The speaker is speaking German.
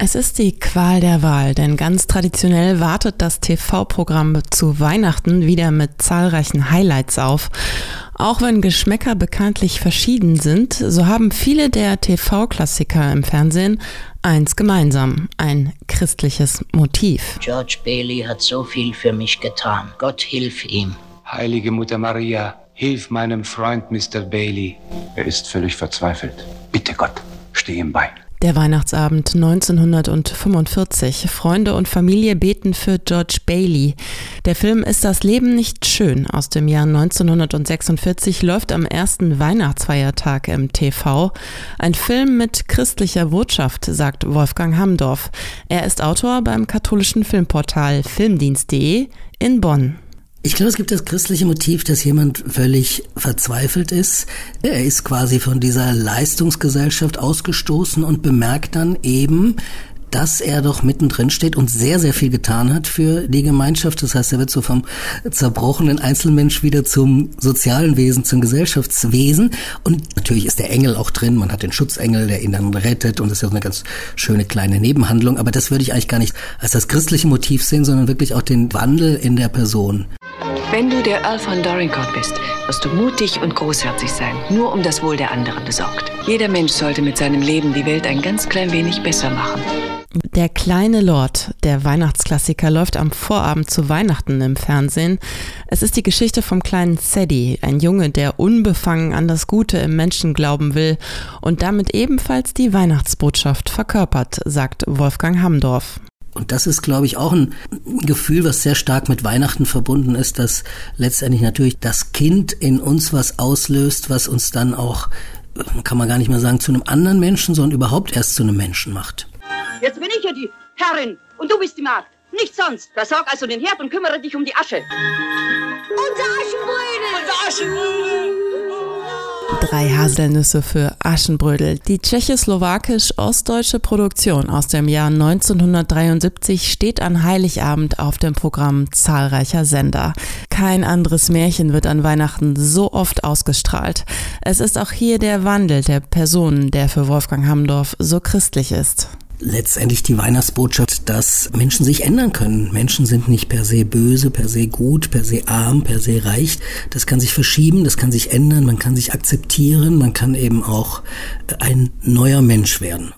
Es ist die Qual der Wahl, denn ganz traditionell wartet das TV-Programm zu Weihnachten wieder mit zahlreichen Highlights auf. Auch wenn Geschmäcker bekanntlich verschieden sind, so haben viele der TV-Klassiker im Fernsehen eins gemeinsam, ein christliches Motiv. George Bailey hat so viel für mich getan. Gott hilf ihm. Heilige Mutter Maria, hilf meinem Freund Mr. Bailey. Er ist völlig verzweifelt. Bitte Gott, steh ihm bei. Der Weihnachtsabend 1945. Freunde und Familie beten für George Bailey. Der Film Ist das Leben nicht schön aus dem Jahr 1946 läuft am ersten Weihnachtsfeiertag im TV. Ein Film mit christlicher Botschaft, sagt Wolfgang Hamdorf. Er ist Autor beim katholischen Filmportal filmdienst.de in Bonn. Ich glaube, es gibt das christliche Motiv, dass jemand völlig verzweifelt ist. Er ist quasi von dieser Leistungsgesellschaft ausgestoßen und bemerkt dann eben, dass er doch mittendrin steht und sehr, sehr viel getan hat für die Gemeinschaft. Das heißt, er wird so vom zerbrochenen Einzelmensch wieder zum sozialen Wesen, zum Gesellschaftswesen. Und natürlich ist der Engel auch drin. Man hat den Schutzengel, der ihn dann rettet. Und das ist ja eine ganz schöne kleine Nebenhandlung. Aber das würde ich eigentlich gar nicht als das christliche Motiv sehen, sondern wirklich auch den Wandel in der Person. Wenn du der Earl von Dorincourt bist, wirst du mutig und großherzig sein, nur um das Wohl der anderen besorgt. Jeder Mensch sollte mit seinem Leben die Welt ein ganz klein wenig besser machen. Der kleine Lord, der Weihnachtsklassiker, läuft am Vorabend zu Weihnachten im Fernsehen. Es ist die Geschichte vom kleinen Sadie, ein Junge, der unbefangen an das Gute im Menschen glauben will und damit ebenfalls die Weihnachtsbotschaft verkörpert, sagt Wolfgang Hamdorf. Und das ist, glaube ich, auch ein Gefühl, was sehr stark mit Weihnachten verbunden ist, dass letztendlich natürlich das Kind in uns was auslöst, was uns dann auch, kann man gar nicht mehr sagen, zu einem anderen Menschen, sondern überhaupt erst zu einem Menschen macht. Jetzt bin ich ja die Herrin und du bist die Magd. Nichts sonst. Versorg also den Herd und kümmere dich um die Asche. Unser Aschenbrödel! Unser Aschenbrödel! Drei Haselnüsse für Aschenbrödel. Die tschechoslawakisch-ostdeutsche Produktion aus dem Jahr 1973 steht an Heiligabend auf dem Programm zahlreicher Sender. Kein anderes Märchen wird an Weihnachten so oft ausgestrahlt. Es ist auch hier der Wandel der Personen, der für Wolfgang Hamdorf so christlich ist letztendlich die Weihnachtsbotschaft, dass Menschen sich ändern können. Menschen sind nicht per se böse, per se gut, per se arm, per se reich. Das kann sich verschieben, das kann sich ändern, man kann sich akzeptieren, man kann eben auch ein neuer Mensch werden.